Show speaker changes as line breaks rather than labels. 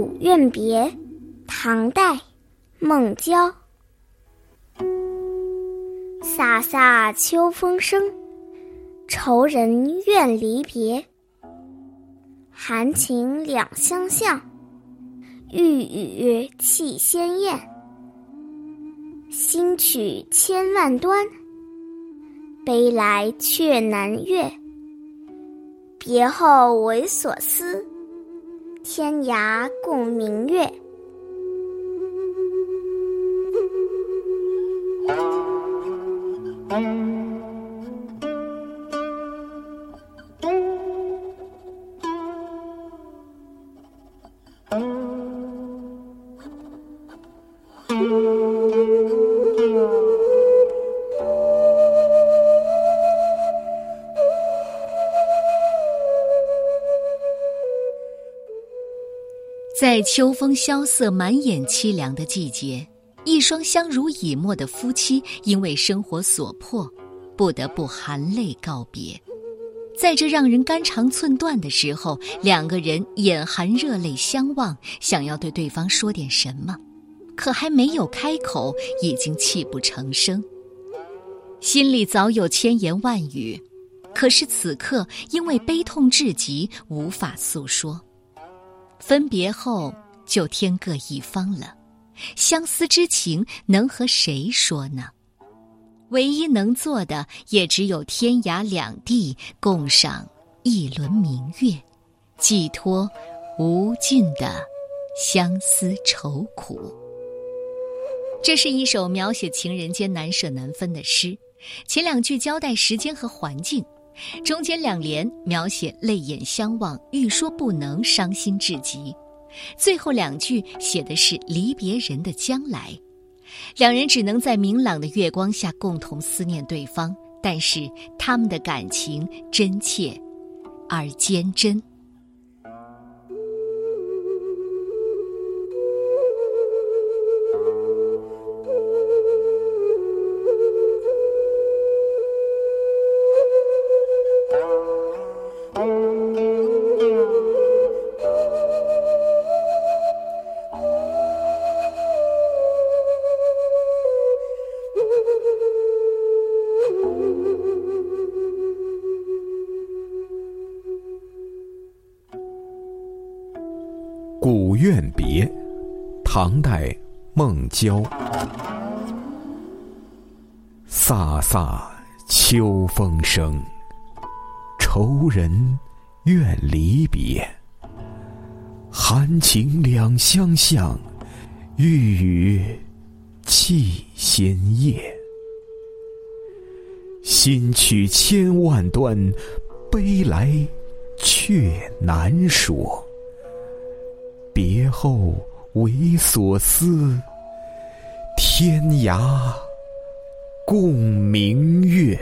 古怨别，唐代，孟郊。飒飒秋风生，愁人怨离别。含情两相向，欲语气先咽。新曲千万端，悲来却难越。别后为所思。天涯共明月。
在秋风萧瑟、满眼凄凉的季节，一双相濡以沫的夫妻因为生活所迫，不得不含泪告别。在这让人肝肠寸断的时候，两个人眼含热泪相望，想要对对方说点什么，可还没有开口，已经泣不成声。心里早有千言万语，可是此刻因为悲痛至极，无法诉说。分别后就天各一方了，相思之情能和谁说呢？唯一能做的也只有天涯两地共赏一轮明月，寄托无尽的相思愁苦。这是一首描写情人间难舍难分的诗，前两句交代时间和环境。中间两联描写泪眼相望，欲说不能，伤心至极；最后两句写的是离别人的将来，两人只能在明朗的月光下共同思念对方，但是他们的感情真切而坚贞。
《古怨别》，唐代，孟郊。飒飒秋风生，愁人怨离别。含情两相向，欲语泣先咽。新曲千万端，悲来却难说。别后为所思，天涯共明月。